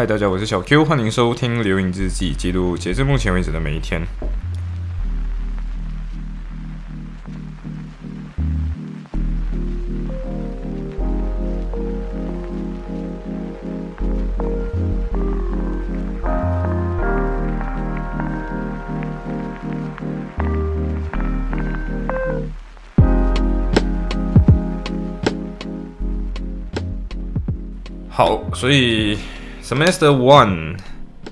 嗨，大家，我是小 Q，欢迎收听《流影日记》，记录截至目前为止的每一天。好，所以 semester one，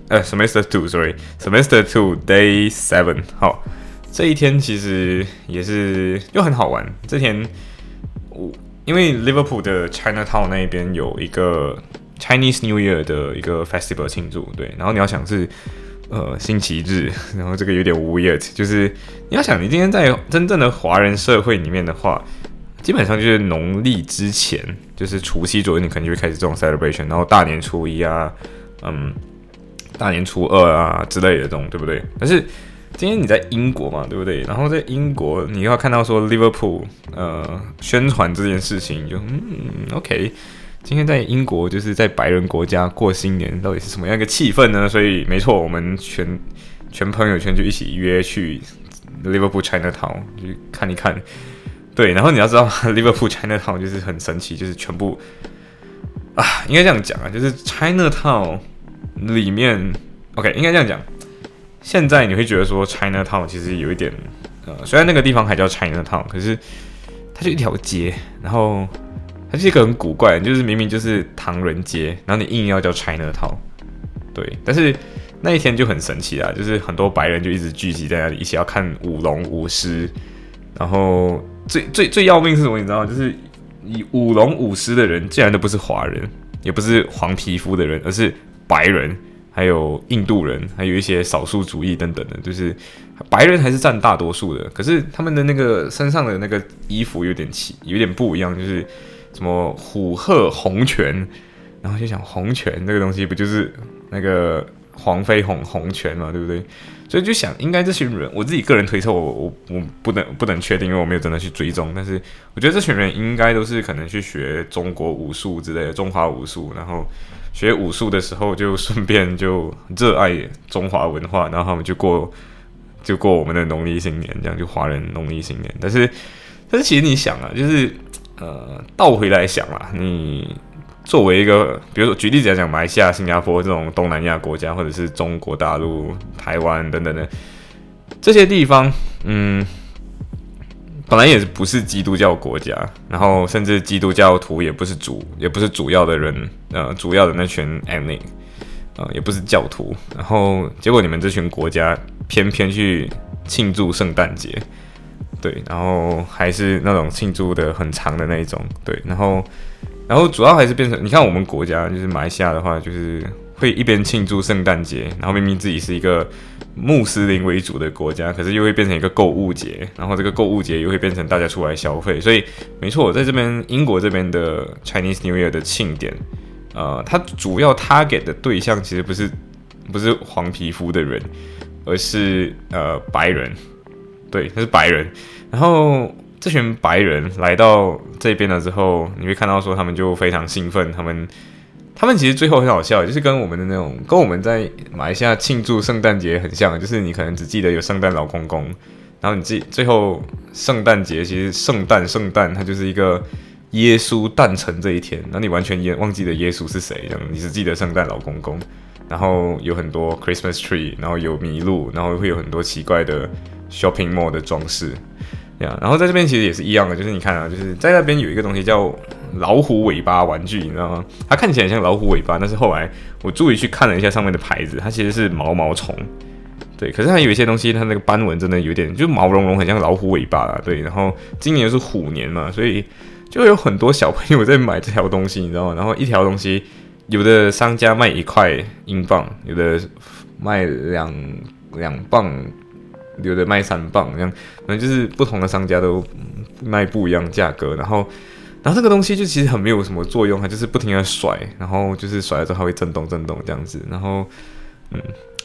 呃，semester two，sorry，semester two day seven。好，这一天其实也是又很好玩。这天我因为 Liverpool 的 Chinatown 那一边有一个 Chinese New Year 的一个 festival 庆祝，对。然后你要想是呃星期日，然后这个有点 weird，就是你要想你今天在真正的华人社会里面的话。基本上就是农历之前，就是除夕左右，你可能就会开始这种 celebration，然后大年初一啊，嗯，大年初二啊之类的这种，对不对？但是今天你在英国嘛，对不对？然后在英国，你要看到说 Liverpool 呃宣传这件事情，就嗯 OK，今天在英国就是在白人国家过新年，到底是什么样一个气氛呢？所以没错，我们全全朋友圈就一起约去 Liverpool Chinatown 去看一看。对，然后你要知道，Liverpool Chinatown 就是很神奇，就是全部啊，应该这样讲啊，就是 Chinatown 里面，OK，应该这样讲。现在你会觉得说 Chinatown 其实有一点，呃，虽然那个地方还叫 Chinatown，可是它就一条街，然后它是一个很古怪，就是明明就是唐人街，然后你硬要叫 Chinatown，对，但是那一天就很神奇啊，就是很多白人就一直聚集在那里，一起要看舞龙舞狮，然后。最最最要命是什么？你知道吗？就是以舞龙舞狮的人，竟然都不是华人，也不是黄皮肤的人，而是白人，还有印度人，还有一些少数主义等等的。就是白人还是占大多数的，可是他们的那个身上的那个衣服有点奇，有点不一样，就是什么虎鹤红拳，然后就想红拳这个东西不就是那个黄飞鸿红拳嘛，对不对？所以就想，应该这群人，我自己个人推测，我我我不能不能确定，因为我没有真的去追踪。但是我觉得这群人应该都是可能去学中国武术之类的，中华武术，然后学武术的时候就顺便就热爱中华文化，然后他们就过就过我们的农历新年，这样就华人农历新年。但是但是其实你想啊，就是呃倒回来想啊，你。作为一个，比如说举例子来讲，马来西亚、新加坡这种东南亚国家，或者是中国大陆、台湾等等的这些地方，嗯，本来也是不是基督教国家，然后甚至基督教徒也不是主，也不是主要的人，呃，主要的那群 e n i c 呃，也不是教徒，然后结果你们这群国家偏偏去庆祝圣诞节，对，然后还是那种庆祝的很长的那一种，对，然后。然后主要还是变成，你看我们国家就是马来西亚的话，就是会一边庆祝圣诞节，然后明明自己是一个穆斯林为主的国家，可是又会变成一个购物节，然后这个购物节又会变成大家出来消费。所以没错，在这边英国这边的 Chinese New Year 的庆典，呃，它主要 target 的对象其实不是不是黄皮肤的人，而是呃白人，对，他是白人，然后。这群白人来到这边了之后，你会看到说他们就非常兴奋，他们他们其实最后很好笑，就是跟我们的那种跟我们在马来西亚庆祝圣诞节很像，就是你可能只记得有圣诞老公公，然后你记最后圣诞节其实圣诞圣诞它就是一个耶稣诞辰这一天，那你完全也忘记了耶稣是谁，这样你只记得圣诞老公公，然后有很多 Christmas tree，然后有麋鹿，然后会有很多奇怪的 shopping mall 的装饰。对啊然后在这边其实也是一样的，就是你看啊，就是在那边有一个东西叫老虎尾巴玩具，你知道吗？它看起来像老虎尾巴，但是后来我注意去看了一下上面的牌子，它其实是毛毛虫。对，可是它有一些东西，它那个斑纹真的有点，就毛茸茸，很像老虎尾巴啊。对，然后今年是虎年嘛，所以就有很多小朋友在买这条东西，你知道吗？然后一条东西，有的商家卖一块英镑，有的卖两两磅。有的卖三磅，这样，反正就是不同的商家都卖不一样价格。然后，然后这个东西就其实很没有什么作用，它就是不停的甩，然后就是甩了之后它会震动震动这样子。然后，嗯，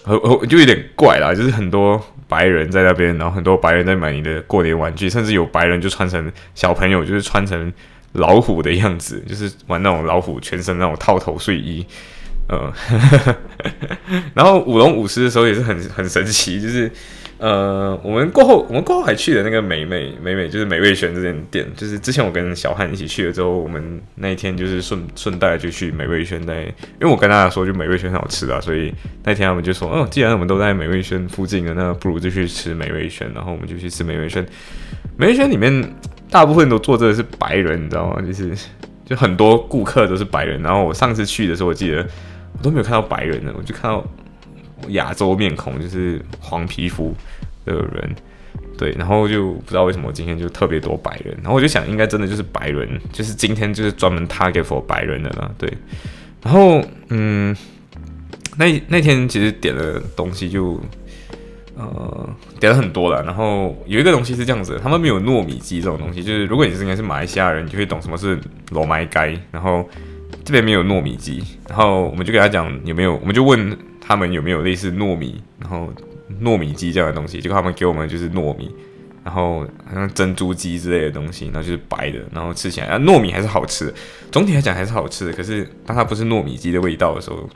我就有点怪啦，就是很多白人在那边，然后很多白人在买你的过年玩具，甚至有白人就穿成小朋友，就是穿成老虎的样子，就是玩那种老虎全身那种套头睡衣。呃，然后舞龙舞狮的时候也是很很神奇，就是呃，我们过后我们过后还去了那个美美美美就是美味轩这间店，就是之前我跟小汉一起去了之后，我们那一天就是顺顺带就去美味轩在，因为我跟大家说就美味轩很好吃啊，所以那天他们就说，哦，既然我们都在美味轩附近了，那不如就去吃美味轩，然后我们就去吃美味轩。美味轩里面大部分都坐着的是白人，你知道吗？就是就很多顾客都是白人，然后我上次去的时候，我记得。我都没有看到白人的，我就看到亚洲面孔，就是黄皮肤的人，对，然后就不知道为什么今天就特别多白人，然后我就想应该真的就是白人，就是今天就是专门 target for 白人的啦，对，然后嗯，那那天其实点的东西就呃点了很多了，然后有一个东西是这样子，他们没有糯米鸡这种东西，就是如果你是应该是马来西亚人，你就会懂什么是罗麦盖，然后。这边没有糯米鸡，然后我们就给他讲有没有，我们就问他们有没有类似糯米，然后糯米鸡这样的东西，结果他们给我们就是糯米，然后好像珍珠鸡之类的东西，然后就是白的，然后吃起来啊糯米还是好吃，总体来讲还是好吃的，可是当它不是糯米鸡的味道的时候，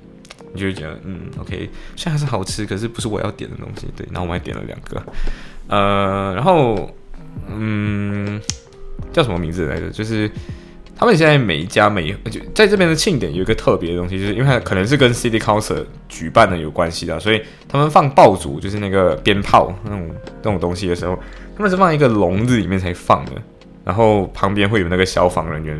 你就会觉得嗯 OK，虽然还是好吃，可是不是我要点的东西，对，然后我还点了两个，呃，然后嗯叫什么名字来着？就是。他们现在每一家每就在这边的庆典有一个特别的东西，就是因为它可能是跟 City Council 举办的有关系的，所以他们放爆竹，就是那个鞭炮那种那种东西的时候，他们是放一个笼子里面才放的，然后旁边会有那个消防人员，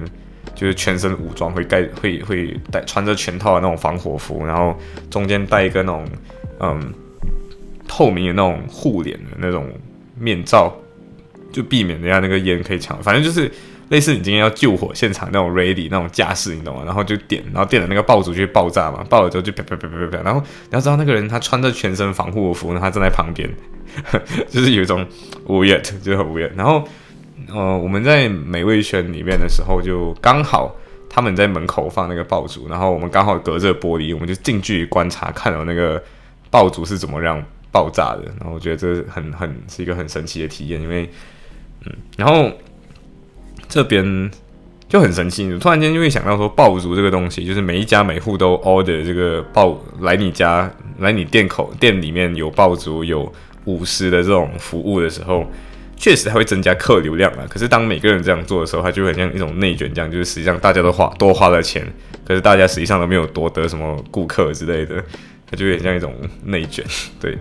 就是全身武装，会盖会会带穿着全套的那种防火服，然后中间戴一个那种嗯透明的那种护脸的那种面罩，就避免人家那个烟可以抢，反正就是。类似你今天要救火现场那种 ready 那种架势，你懂吗？然后就点，然后点了那个爆竹就爆炸嘛，爆了之后就啪啪啪啪啪啪。然后你要知道那个人他穿着全身防护服，然后他站在旁边，就是有一种无言，就是很无言。然后呃，我们在美味轩里面的时候，就刚好他们在门口放那个爆竹，然后我们刚好隔着玻璃，我们就近距离观察，看到那个爆竹是怎么样爆炸的。然后我觉得这很很是一个很神奇的体验，因为嗯，然后。这边就很神奇，突然间就会想到说，爆竹这个东西，就是每一家每户都 order 这个爆来你家来你店口店里面有爆竹有舞狮的这种服务的时候，确实它会增加客流量啊。可是当每个人这样做的时候，它就很像一种内卷，这样就是实际上大家都花多花了钱，可是大家实际上都没有多得什么顾客之类的，它就很像一种内卷，对。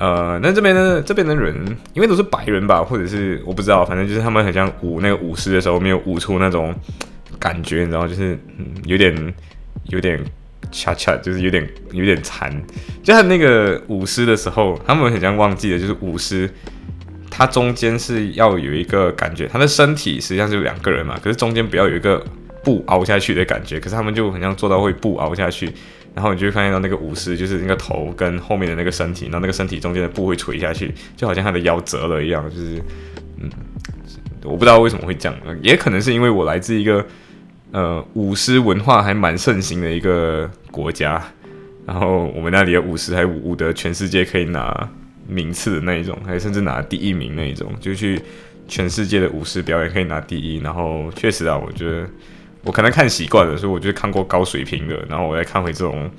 呃，那这边呢？这边的人因为都是白人吧，或者是我不知道，反正就是他们很像舞那个舞狮的时候，没有舞出那种感觉，你知道，就是嗯，有点有点恰恰，就是有点有点残。就他那个舞狮的时候，他们很像忘记了，就是舞狮，它中间是要有一个感觉，他的身体实际上就两个人嘛，可是中间不要有一个布凹下去的感觉，可是他们就很像做到会布凹下去。然后你就会发现到那个舞狮，就是那个头跟后面的那个身体，然后那个身体中间的布会垂下去，就好像他的腰折了一样。就是，嗯，我不知道为什么会这样，也可能是因为我来自一个呃舞狮文化还蛮盛行的一个国家，然后我们那里的舞狮还舞得全世界可以拿名次的那一种，还甚至拿第一名那一种，就去全世界的舞狮表演可以拿第一。然后确实啊，我觉得。我可能看习惯了，所以我就看过高水平的，然后我再看回这种，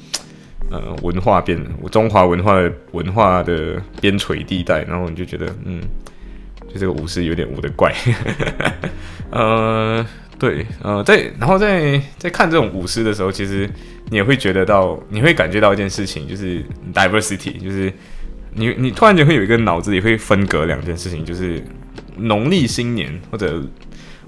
呃，文化边，中华文化的文化的边陲地带，然后你就觉得，嗯，就这个舞狮有点舞的怪，呃，对，呃，在然后在在看这种舞狮的时候，其实你也会觉得到，你会感觉到一件事情，就是 diversity，就是你你突然间会有一个脑子里会分隔两件事情，就是农历新年或者。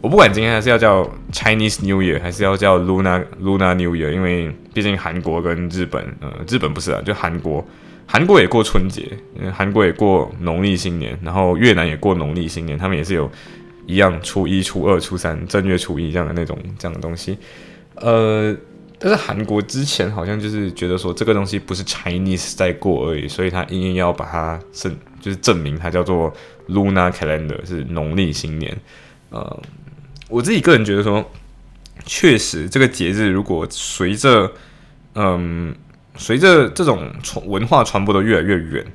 我不管今天还是要叫 Chinese New Year，还是要叫 Luna Luna New Year，因为毕竟韩国跟日本，呃，日本不是啊，就韩国，韩国也过春节，韩国也过农历新年，然后越南也过农历新年，他们也是有一样初一、初二、初三，正月初一这样的那种这样的东西。呃，但是韩国之前好像就是觉得说这个东西不是 Chinese 在过而已，所以他硬硬要把它证，就是证明它叫做 Luna Calendar 是农历新年，呃。我自己个人觉得说，确实这个节日如果随着，嗯，随着这种传文化传播的越来越远，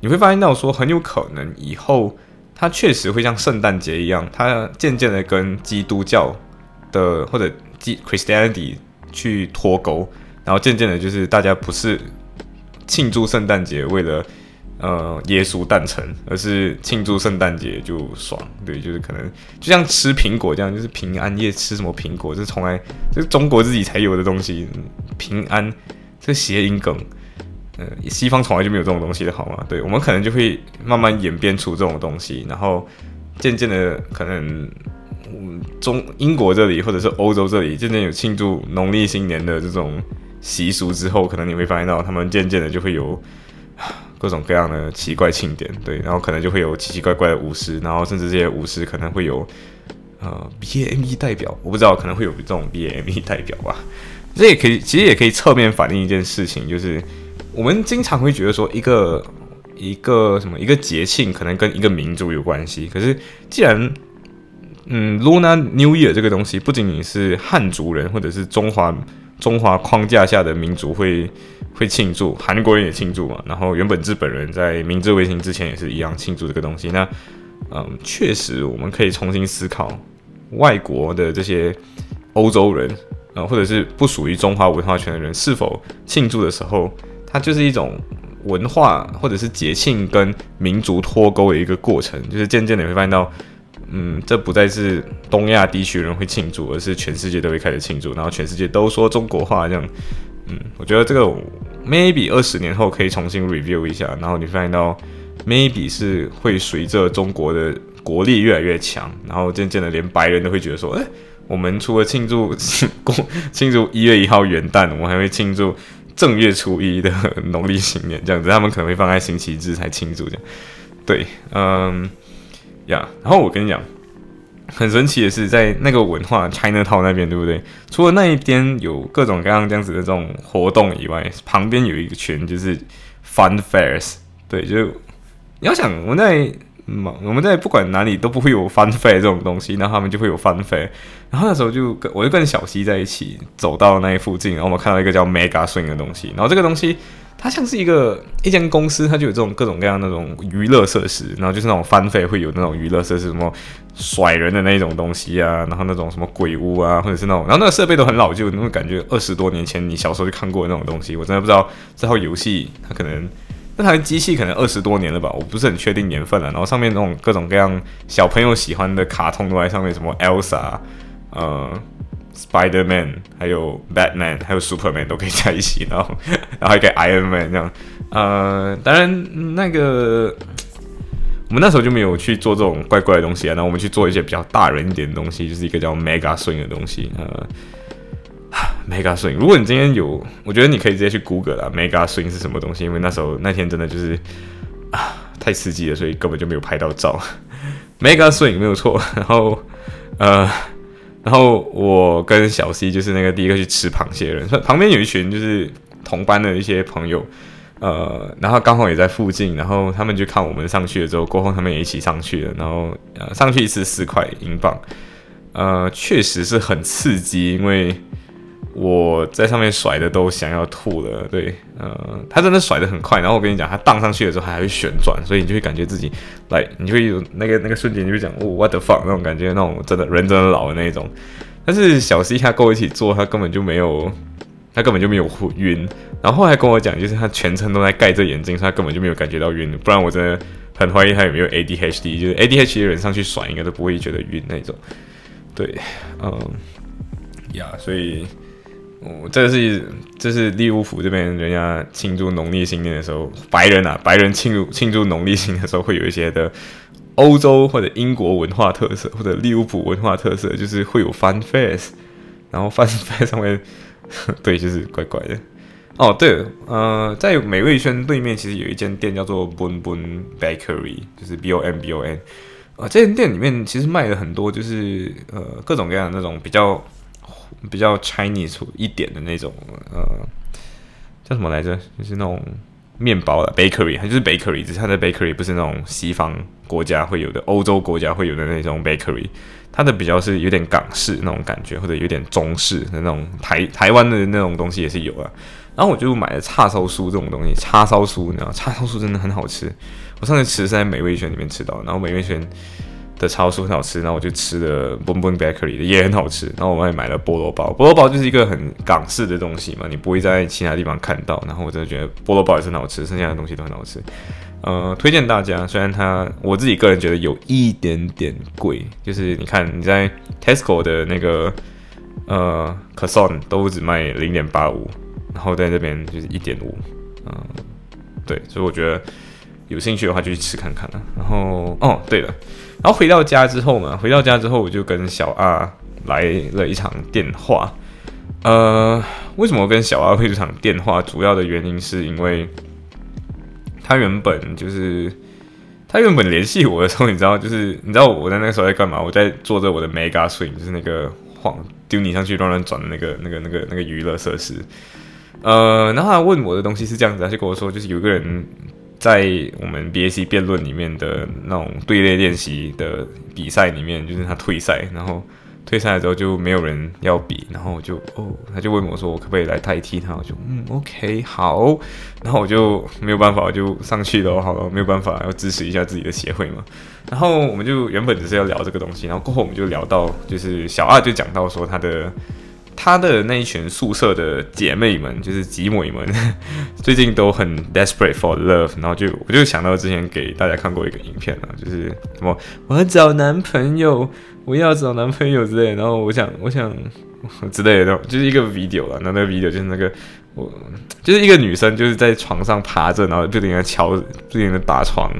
你会发现到说很有可能以后它确实会像圣诞节一样，它渐渐的跟基督教的或者基 Christianity 去脱钩，然后渐渐的，就是大家不是庆祝圣诞节为了呃耶稣诞辰，而是庆祝圣诞节就爽，对，就是可能就像吃苹果这样，就是平安夜吃什么苹果，这是从来这是中国自己才有的东西，平安这谐音梗。呃，西方从来就没有这种东西的好吗？对我们可能就会慢慢演变出这种东西，然后渐渐的可能中英国这里或者是欧洲这里渐渐有庆祝农历新年的这种习俗之后，可能你会发现到他们渐渐的就会有各种各样的奇怪庆典，对，然后可能就会有奇奇怪怪的舞狮，然后甚至这些舞狮可能会有呃 BME 代表，我不知道可能会有这种 BME 代表吧，这也可以其实也可以侧面反映一件事情，就是。我们经常会觉得说，一个一个什么一个节庆可能跟一个民族有关系。可是，既然嗯，Luna New Year 这个东西不仅仅是汉族人或者是中华中华框架下的民族会会庆祝，韩国人也庆祝嘛。然后，原本日本人在明治维新之前也是一样庆祝这个东西。那嗯，确实我们可以重新思考外国的这些欧洲人啊，或者是不属于中华文化圈的人是否庆祝的时候。它就是一种文化或者是节庆跟民族脱钩的一个过程，就是渐渐的会发现到，嗯，这不再是东亚地区人会庆祝，而是全世界都会开始庆祝，然后全世界都说中国话这样，嗯，我觉得这个 maybe 二十年后可以重新 review 一下，然后你发现到 maybe 是会随着中国的国力越来越强，然后渐渐的连白人都会觉得说，哎，我们除了庆祝庆过 庆祝一月一号元旦，我们还会庆祝。正月初一的农历新年这样子，他们可能会放在星期日才庆祝这样。对，嗯，呀，然后我跟你讲，很神奇的是，在那个文化 China Town 那边，对不对？除了那一边有各种各样这样子的这种活动以外，旁边有一个群就是 Fun Fairs。对，就你要想我在。嗯，我们在不管哪里都不会有翻费这种东西，然后他们就会有翻费。然后那时候就跟我就跟小西在一起走到那附近，然后我们看到一个叫 Mega Swing 的东西。然后这个东西它像是一个一间公司，它就有这种各种各样那种娱乐设施。然后就是那种翻费会有那种娱乐设施，什么甩人的那种东西啊，然后那种什么鬼屋啊，或者是那种，然后那个设备都很老旧，你会感觉二十多年前你小时候就看过的那种东西。我真的不知道这套游戏它可能。那台机器可能二十多年了吧，我不是很确定年份了。然后上面那种各种各样小朋友喜欢的卡通都在上面，什么 Elsa、呃 Spider Man，还有 Batman，还有 Superman 都可以在一起。然后，然后还可以 Iron Man 这样。呃，当然那个我们那时候就没有去做这种怪怪的东西啊。然后我们去做一些比较大人一点的东西，就是一个叫 Mega Swing 的东西。呃。Mega Swing，如果你今天有，我觉得你可以直接去 Google 啦。Mega Swing 是什么东西？因为那时候那天真的就是啊，太刺激了，所以根本就没有拍到照。Mega Swing 没有错。然后呃，然后我跟小 C 就是那个第一个去吃螃蟹的人，旁边有一群就是同班的一些朋友，呃，然后刚好也在附近，然后他们就看我们上去了之后，过后他们也一起上去了，然后呃，上去一次四块英镑，呃，确实是很刺激，因为。我在上面甩的都想要吐了，对，呃，他真的甩的很快，然后我跟你讲，他荡上去的时候还会旋转，所以你就会感觉自己来，你会有那个那个瞬间，你就讲，哦，what the fuck 那种感觉，那种真的人真的老的那一种。但是小 C 他跟我一起做，他根本就没有，他根本就没有晕。然后后来跟我讲，就是他全程都在盖着眼镜，他根本就没有感觉到晕。不然我真的很怀疑他有没有 ADHD，就是 ADHD 人上去甩应该都不会觉得晕那种。对，嗯，呀，所以。这是这是利物浦这边人家庆祝农历新年的时候，白人啊，白人庆祝庆祝农历新年的时候会有一些的欧洲或者英国文化特色，或者利物浦文化特色，就是会有 fun face，然后 fun face 上面，对，就是怪怪的。哦，对，呃，在美味轩对面其实有一间店叫做 Bon Bon Bakery，就是 B O N B O N，啊，这间店里面其实卖了很多，就是呃各种各样的那种比较。比较 Chinese 一点的那种，呃，叫什么来着？就是那种面包的 bakery，它就是 bakery，只是它的 bakery 不是那种西方国家会有的，欧洲国家会有的那种 bakery，它的比较是有点港式那种感觉，或者有点中式的那种台台湾的那种东西也是有啊。然后我就买了叉烧酥这种东西，叉烧酥，你知道，叉烧酥真的很好吃。我上次吃是在美味轩里面吃到，然后美味轩。的超市很好吃，然后我就吃了 Boom Boom Bakery 的也很好吃，然后我们也买了菠萝包，菠萝包就是一个很港式的东西嘛，你不会在其他地方看到，然后我真的觉得菠萝包也是很好吃，剩下的东西都很好吃，呃，推荐大家，虽然它我自己个人觉得有一点点贵，就是你看你在 Tesco 的那个呃 Croissant 都只卖零点八五，然后在这边就是一点五，嗯，对，所以我觉得。有兴趣的话就去吃看看了。然后哦，对了，然后回到家之后嘛，回到家之后我就跟小阿来了一场电话。呃，为什么跟小阿会这场电话？主要的原因是因为他原本就是他原本联系我的时候，你知道，就是你知道我在那个时候在干嘛？我在做着我的 Mega Swing，就是那个晃丢你上去乱乱转的那个那个那个那个娱乐设施。呃，然后他问我的东西是这样子，他就跟我说，就是有个人。在我们 B A C 辩论里面的那种队列练习的比赛里面，就是他退赛，然后退赛了之后就没有人要比，然后我就哦，他就问我说我可不可以来代替他，我就嗯 OK 好，然后我就没有办法，我就上去了，好了，没有办法要支持一下自己的协会嘛，然后我们就原本只是要聊这个东西，然后过后我们就聊到就是小二就讲到说他的。他的那一群宿舍的姐妹们，就是姐妹们，最近都很 desperate for love，然后就我就想到之前给大家看过一个影片啊，就是什么我要找男朋友，我要找男朋友之类，然后我想我想 之类的，就是一个 video 了，那那个 video 就是那个我就是一个女生就是在床上趴着，然后不停的敲，不停的打床，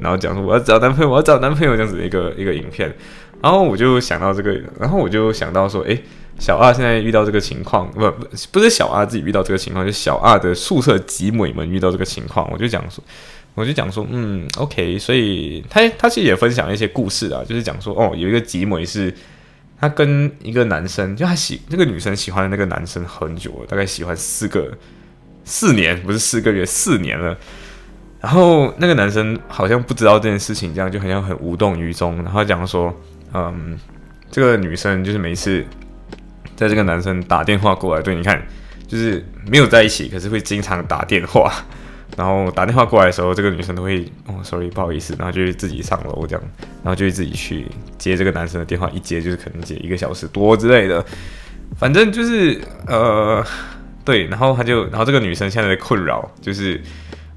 然后讲说我要找男朋友，我要找男朋友这样子的一个一个影片，然后我就想到这个，然后我就想到说，哎。小二现在遇到这个情况，不不不是小二自己遇到这个情况，就是小二的宿舍集美们遇到这个情况。我就讲说，我就讲说，嗯，OK，所以他他其实也分享一些故事啊，就是讲说，哦，有一个集美是，他跟一个男生，就他喜那个女生喜欢的那个男生很久了，大概喜欢四个四年，不是四个月，四年了。然后那个男生好像不知道这件事情，这样就好像很无动于衷。然后讲说，嗯，这个女生就是每次。在这个男生打电话过来，对，你看，就是没有在一起，可是会经常打电话。然后打电话过来的时候，这个女生都会哦，sorry，不好意思，然后就会自己上楼这样，然后就会自己去接这个男生的电话，一接就是可能接一个小时多之类的。反正就是呃，对，然后他就，然后这个女生现在的困扰就是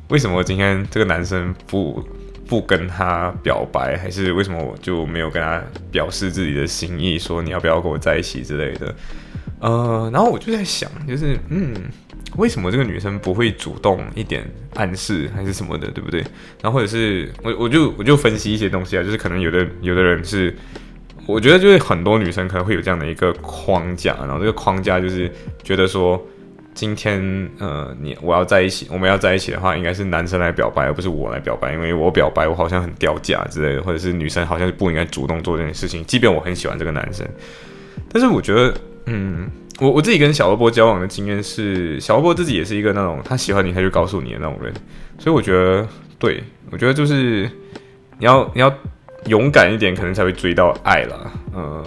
为什么今天这个男生不。不跟他表白，还是为什么我就没有跟他表示自己的心意，说你要不要跟我在一起之类的？呃，然后我就在想，就是嗯，为什么这个女生不会主动一点暗示，还是什么的，对不对？然后或者是我我就我就分析一些东西啊，就是可能有的有的人是，我觉得就是很多女生可能会有这样的一个框架，然后这个框架就是觉得说。今天，呃，你我要在一起，我们要在一起的话，应该是男生来表白，而不是我来表白，因为我表白，我好像很掉价之类的，或者是女生好像是不应该主动做这件事情，即便我很喜欢这个男生。但是我觉得，嗯，我我自己跟小萝卜交往的经验是，小萝卜自己也是一个那种他喜欢你他就告诉你的那种人，所以我觉得，对我觉得就是你要你要勇敢一点，可能才会追到爱了，呃，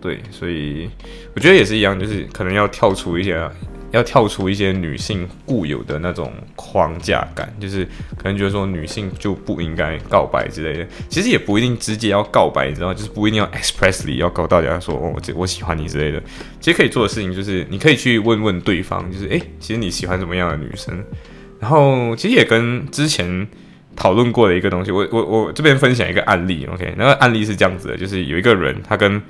对，所以我觉得也是一样，就是可能要跳出一些。要跳出一些女性固有的那种框架感，就是可能觉得说女性就不应该告白之类的。其实也不一定直接要告白，你知道，就是不一定要 expressly 要告大家说哦，我我喜欢你之类的。其实可以做的事情就是，你可以去问问对方，就是诶，其实你喜欢什么样的女生？然后其实也跟之前讨论过的一个东西，我我我这边分享一个案例，OK？那个案例是这样子的，就是有一个人他跟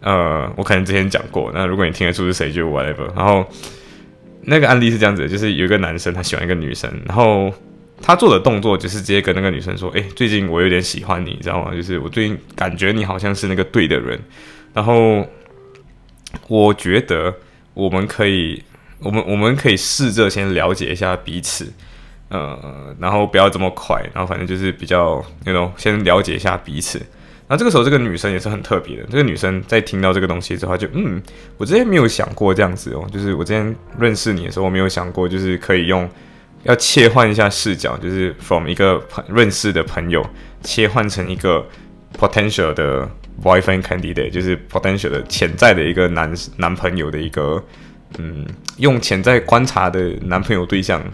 呃，我可能之前讲过，那如果你听得出是谁，就 whatever。然后那个案例是这样子，就是有一个男生他喜欢一个女生，然后他做的动作就是直接跟那个女生说：“哎，最近我有点喜欢你，知道吗？就是我最近感觉你好像是那个对的人，然后我觉得我们可以，我们我们可以试着先了解一下彼此，呃，然后不要这么快，然后反正就是比较那种先了解一下彼此。”那这个时候，这个女生也是很特别的。这个女生在听到这个东西之后，就嗯，我之前没有想过这样子哦，就是我之前认识你的时候，我没有想过，就是可以用要切换一下视角，就是 from 一个朋认识的朋友切换成一个 potential 的 boyfriend candidate，就是 potential 的潜在的一个男男朋友的一个嗯，用潜在观察的男朋友对象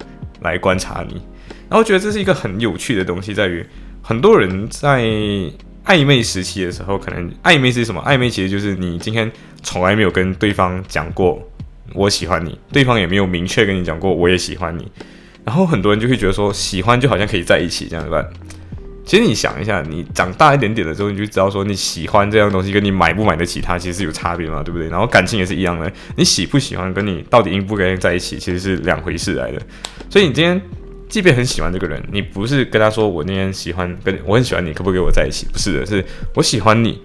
来观察你。然后觉得这是一个很有趣的东西，在于很多人在。暧昧时期的时候，可能暧昧是什么？暧昧其实就是你今天从来没有跟对方讲过我喜欢你，对方也没有明确跟你讲过我也喜欢你，然后很多人就会觉得说喜欢就好像可以在一起这样子办。其实你想一下，你长大一点点的时候，你就知道说你喜欢这样东西，跟你买不买得起它，其实是有差别嘛，对不对？然后感情也是一样的，你喜不喜欢，跟你到底应不应该在一起，其实是两回事来的。所以你今天即便很喜欢这个人，你不是跟他说我那天喜欢，跟我很喜欢你，可不可以跟我在一起？不是的，是我喜欢你，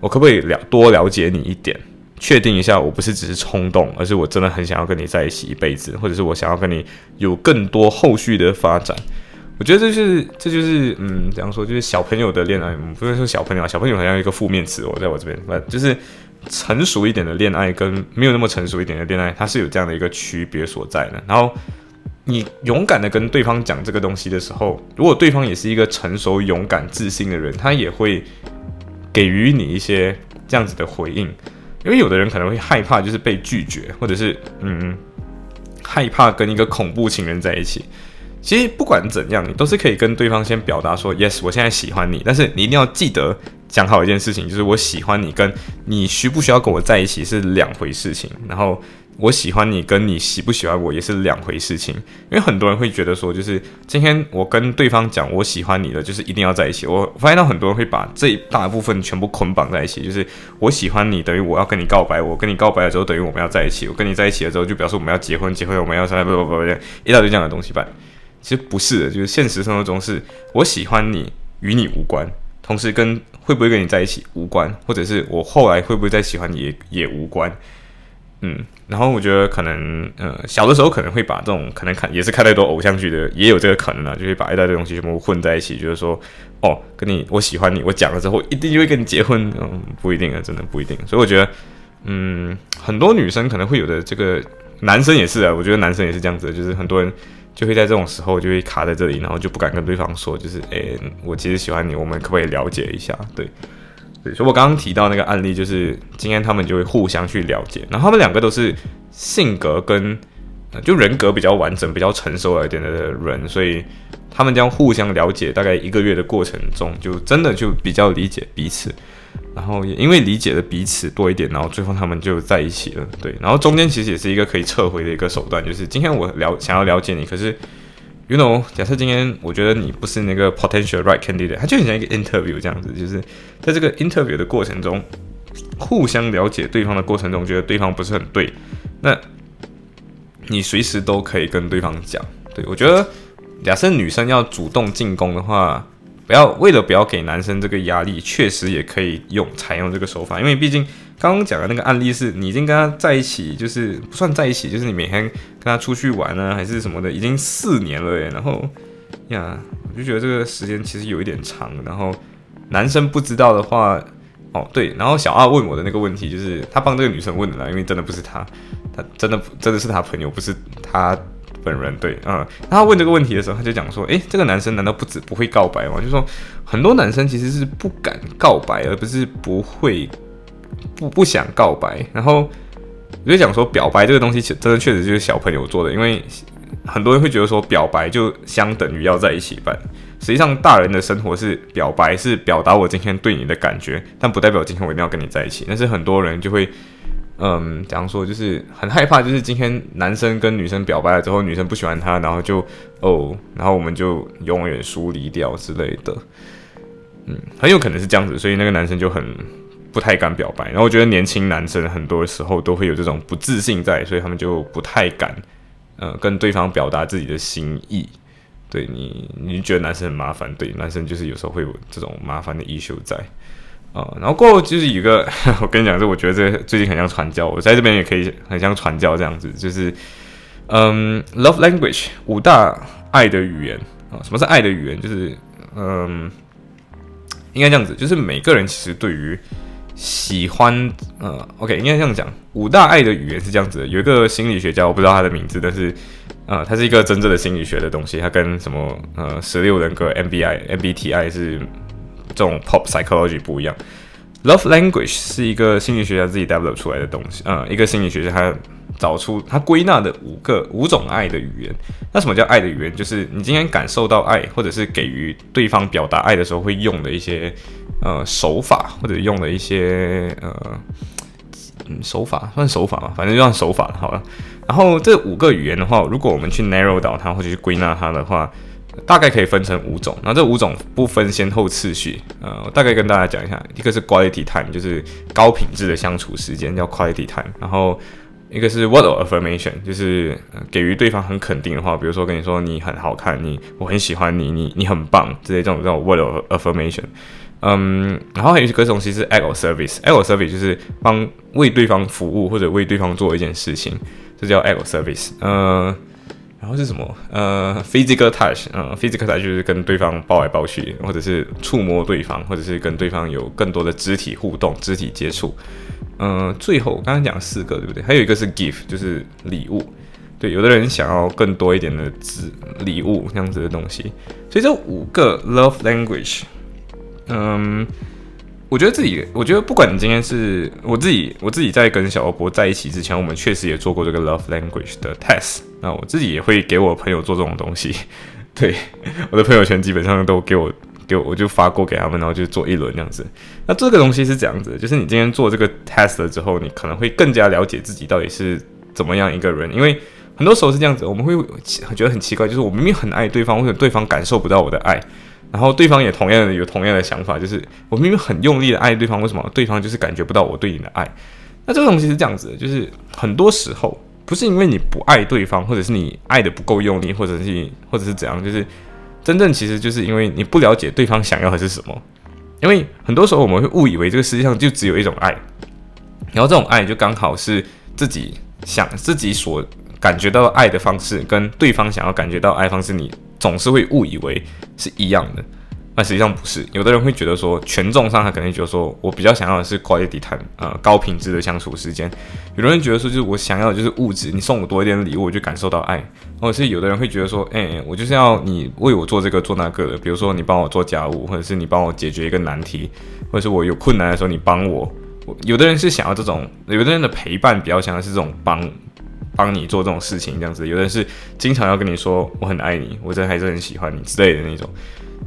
我可不可以了多了解你一点，确定一下，我不是只是冲动，而是我真的很想要跟你在一起一辈子，或者是我想要跟你有更多后续的发展。我觉得这就是这就是嗯，怎样说就是小朋友的恋爱，不能说小朋友，小朋友好像一个负面词哦，在我这边，不就是成熟一点的恋爱跟没有那么成熟一点的恋爱，它是有这样的一个区别所在的。然后你勇敢的跟对方讲这个东西的时候，如果对方也是一个成熟、勇敢、自信的人，他也会给予你一些这样子的回应。因为有的人可能会害怕，就是被拒绝，或者是嗯害怕跟一个恐怖情人在一起。其实不管怎样，你都是可以跟对方先表达说，yes，我现在喜欢你。但是你一定要记得讲好一件事情，就是我喜欢你，跟你需不需要跟我在一起是两回事情。然后我喜欢你，跟你喜不喜欢我也是两回事情。因为很多人会觉得说，就是今天我跟对方讲我喜欢你了，就是一定要在一起。我发现到很多人会把这一大部分全部捆绑在一起，就是我喜欢你等于我要跟你告白，我跟你告白了之后等于我们要在一起，我跟你在一起了之后就表示我们要结婚，结婚我们要什么不不不不一大堆这样的东西吧。其实不是的，就是现实生活中是我喜欢你与你无关，同时跟会不会跟你在一起无关，或者是我后来会不会再喜欢你也也无关。嗯，然后我觉得可能呃小的时候可能会把这种可能看也是看太多偶像剧的，也有这个可能啊，就会把一大堆东西全部混在一起，就是说哦跟你我喜欢你，我讲了之后一定就会跟你结婚，嗯不一定啊，真的不一定。所以我觉得嗯很多女生可能会有的这个男生也是啊，我觉得男生也是这样子，就是很多人。就会在这种时候就会卡在这里，然后就不敢跟对方说，就是诶，我其实喜欢你，我们可不可以了解一下？对，对，所以我刚刚提到那个案例，就是今天他们就会互相去了解，然后他们两个都是性格跟就人格比较完整、比较成熟一点的人，所以他们将互相了解大概一个月的过程中，就真的就比较理解彼此。然后也因为理解了彼此多一点，然后最后他们就在一起了。对，然后中间其实也是一个可以撤回的一个手段，就是今天我了想要了解你，可是，you know，假设今天我觉得你不是那个 potential right candidate，它就很像一个 interview 这样子，就是在这个 interview 的过程中，互相了解对方的过程中，觉得对方不是很对，那你随时都可以跟对方讲。对我觉得，假设女生要主动进攻的话。不要为了不要给男生这个压力，确实也可以用采用这个手法，因为毕竟刚刚讲的那个案例是你已经跟他在一起，就是不算在一起，就是你每天跟他出去玩啊，还是什么的，已经四年了耶。然后呀，我就觉得这个时间其实有一点长。然后男生不知道的话，哦对，然后小二问我的那个问题就是他帮这个女生问的啦，因为真的不是他，他真的真的是他朋友，不是他。本人对，嗯，那他问这个问题的时候，他就讲说，诶，这个男生难道不止不会告白吗？就说很多男生其实是不敢告白，而不是不会不不想告白。然后我就讲说，表白这个东西，真的确实就是小朋友做的，因为很多人会觉得说，表白就相等于要在一起办。实际上，大人的生活是表白，是表达我今天对你的感觉，但不代表今天我一定要跟你在一起。但是很多人就会。嗯，假如说就是很害怕，就是今天男生跟女生表白了之后，女生不喜欢他，然后就哦，然后我们就永远疏离掉之类的。嗯，很有可能是这样子，所以那个男生就很不太敢表白。然后我觉得年轻男生很多时候都会有这种不自信在，所以他们就不太敢呃跟对方表达自己的心意。对你，你觉得男生很麻烦？对，男生就是有时候会有这种麻烦的衣袖在。啊，然后过后就是一个，我跟你讲，这我觉得这最近很像传教，我在这边也可以很像传教这样子，就是嗯，love language 五大爱的语言啊，什么是爱的语言？就是嗯，应该这样子，就是每个人其实对于喜欢，呃，OK，应该这样讲，五大爱的语言是这样子的，有一个心理学家，我不知道他的名字，但是呃，他是一个真正的心理学的东西，他跟什么呃十六人格 MBI MBTI 是。这种 pop psychology 不一样。Love language 是一个心理学家自己 develop 出来的东西，呃，一个心理学家他找出他归纳的五个五种爱的语言。那什么叫爱的语言？就是你今天感受到爱，或者是给予对方表达爱的时候会用的一些呃手法，或者用的一些呃嗯手法，算手法嘛，反正就算手法好了。然后这五个语言的话，如果我们去 narrow 到它，或者去归纳它的话。大概可以分成五种，那这五种不分先后次序，呃，我大概跟大家讲一下，一个是 quality time，就是高品质的相处时间叫 quality time，然后一个是 word of affirmation，就是给予对方很肯定的话，比如说跟你说你很好看，你我很喜欢你，你你很棒，这些这种这种 word of affirmation，嗯，然后还有一个东西是 act of service，act of service 就是帮为对方服务或者为对方做一件事情，这叫 act of service，呃。然后是什么？呃，physical touch，嗯，physical touch 就是跟对方抱来抱去，或者是触摸对方，或者是跟对方有更多的肢体互动、肢体接触。嗯，最后刚刚讲四个，对不对？还有一个是 gift，就是礼物。对，有的人想要更多一点的字礼物这样子的东西。所以这五个 love language，嗯。我觉得自己，我觉得不管你今天是我自己，我自己在跟小欧博在一起之前，我们确实也做过这个 love language 的 test。那我自己也会给我朋友做这种东西，对 我的朋友圈基本上都给我给我，就发过给他们，然后就做一轮这样子。那这个东西是这样子，就是你今天做这个 test 了之后，你可能会更加了解自己到底是怎么样一个人，因为很多时候是这样子，我们会觉得很奇怪，就是我明明很爱对方，或者对方感受不到我的爱。然后对方也同样有同样的想法，就是我明明很用力的爱对方，为什么对方就是感觉不到我对你的爱？那这个东西是这样子的，就是很多时候不是因为你不爱对方，或者是你爱的不够用力，或者是或者是怎样，就是真正其实就是因为你不了解对方想要的是什么。因为很多时候我们会误以为这个世界上就只有一种爱，然后这种爱就刚好是自己想自己所感觉到爱的方式，跟对方想要感觉到爱方式，你。总是会误以为是一样的，那实际上不是。有的人会觉得说，权重上他可能觉得说我比较想要的是 quality time，呃，高品质的相处时间。有的人觉得说，就是我想要的就是物质，你送我多一点礼物，我就感受到爱。或者是有的人会觉得说，哎，我就是要你为我做这个做那个的，比如说你帮我做家务，或者是你帮我解决一个难题，或者是我有困难的时候你帮我。有的人是想要这种，有的人的陪伴比较想要是这种帮。帮你做这种事情，这样子，有的人是经常要跟你说我很爱你，我真的还是很喜欢你之类的那种。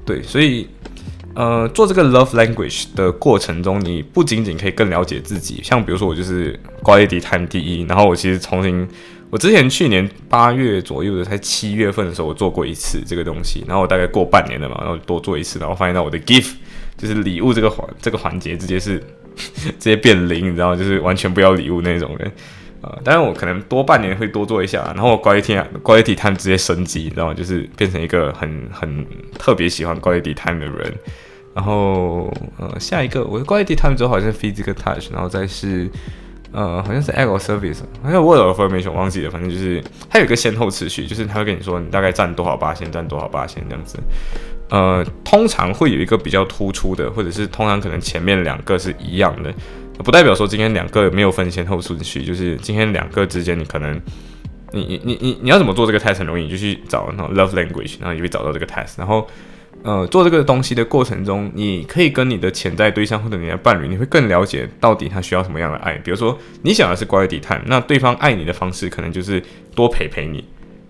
对，所以呃，做这个 love language 的过程中，你不仅仅可以更了解自己，像比如说我就是高一迪谈第一，然后我其实重新，我之前去年八月左右的，才七月份的时候我做过一次这个东西，然后我大概过半年了嘛，然后多做一次，然后发现到我的 gift 就是礼物这个环这个环节直接是 直接变零，你知道？就是完全不要礼物那种人。呃，当然我可能多半年会多做一下，然后高一天高一体碳直接升级，你知道吗？就是变成一个很很特别喜欢高一体碳的人。然后呃，下一个我的高一体碳之后好像是 physical touch，然后再是呃好像是 ego service，好像 word affirmation 忘记了，反正就是它有一个先后次序，就是他会跟你说你大概占多少八千，占多少八千这样子。呃，通常会有一个比较突出的，或者是通常可能前面两个是一样的。不代表说今天两个没有分先后顺序，就是今天两个之间，你可能你你你你你要怎么做这个 test 很容易，你就去找那种 love language，然后你会找到这个 test。然后呃做这个东西的过程中，你可以跟你的潜在对象或者你的伴侣，你会更了解到底他需要什么样的爱。比如说你想的是关于低碳，那对方爱你的方式可能就是多陪陪你，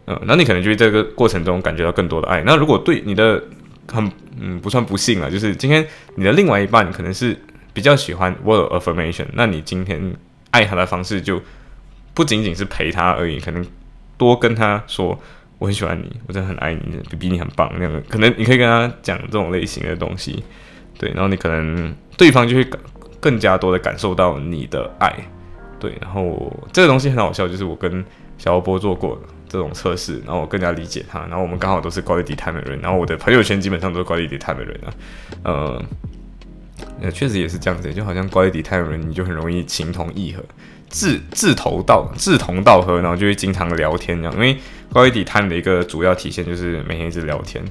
嗯，那你可能就会这个过程中感觉到更多的爱。那如果对你的很嗯不算不幸啊，就是今天你的另外一半可能是。比较喜欢 word affirmation，那你今天爱他的方式就不仅仅是陪他而已，可能多跟他说我很喜欢你，我真的很爱你，比你很棒那样。可能你可以跟他讲这种类型的东西，对，然后你可能对方就会更加多的感受到你的爱，对。然后这个东西很好笑，就是我跟小波做过这种测试，然后我更加理解他，然后我们刚好都是高丽底碳的人，然后我的朋友圈基本上都是高丽底碳的人啊，呃。呃，确实也是这样子，就好像关于底泰人，你就很容易情同意合，志志同道志同道合，然后就会经常聊天这样。因为关于底泰的一个主要体现就是每天一直聊天，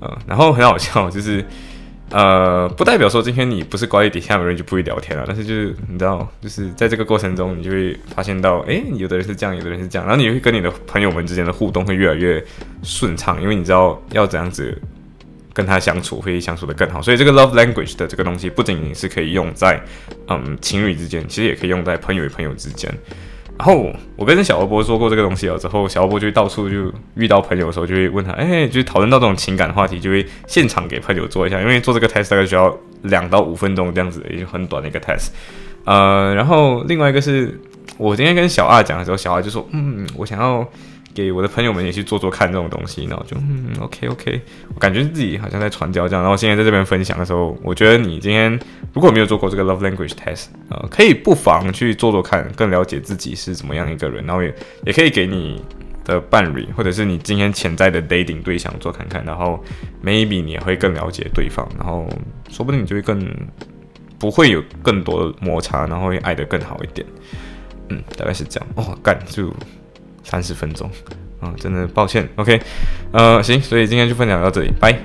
呃，然后很好笑，就是呃，不代表说今天你不是关于底下的人就不会聊天了，但是就是你知道，就是在这个过程中，你就会发现到，哎，有的人是这样，有的人是这样，然后你会跟你的朋友们之间的互动会越来越顺畅，因为你知道要怎样子。跟他相处会相处的更好，所以这个 love language 的这个东西不仅仅是可以用在嗯情侣之间，其实也可以用在朋友与朋友之间。然后我跟小欧波说过这个东西了之后，小欧波就到处就遇到朋友的时候，就会问他，哎，就讨论到这种情感话题，就会 现场给朋友做一下，因为做这个 test 大概需要两到五分钟这样子，也就很短的一个 test。呃，然后另外一个是我今天跟小二讲的时候，小二就说，嗯，我想要。给我的朋友们也去做做看这种东西，然后就嗯，OK OK，我感觉自己好像在传教这样。然后现在在这边分享的时候，我觉得你今天如果没有做过这个 Love Language Test，呃，可以不妨去做做看，更了解自己是怎么样一个人，然后也也可以给你的伴侣或者是你今天潜在的 dating 对象做看看，然后 maybe 你也会更了解对方，然后说不定你就会更不会有更多的摩擦，然后会爱得更好一点。嗯，大概是这样。哦，干就。三十分钟，啊，真的抱歉，OK，呃，行，所以今天就分享到这里，拜。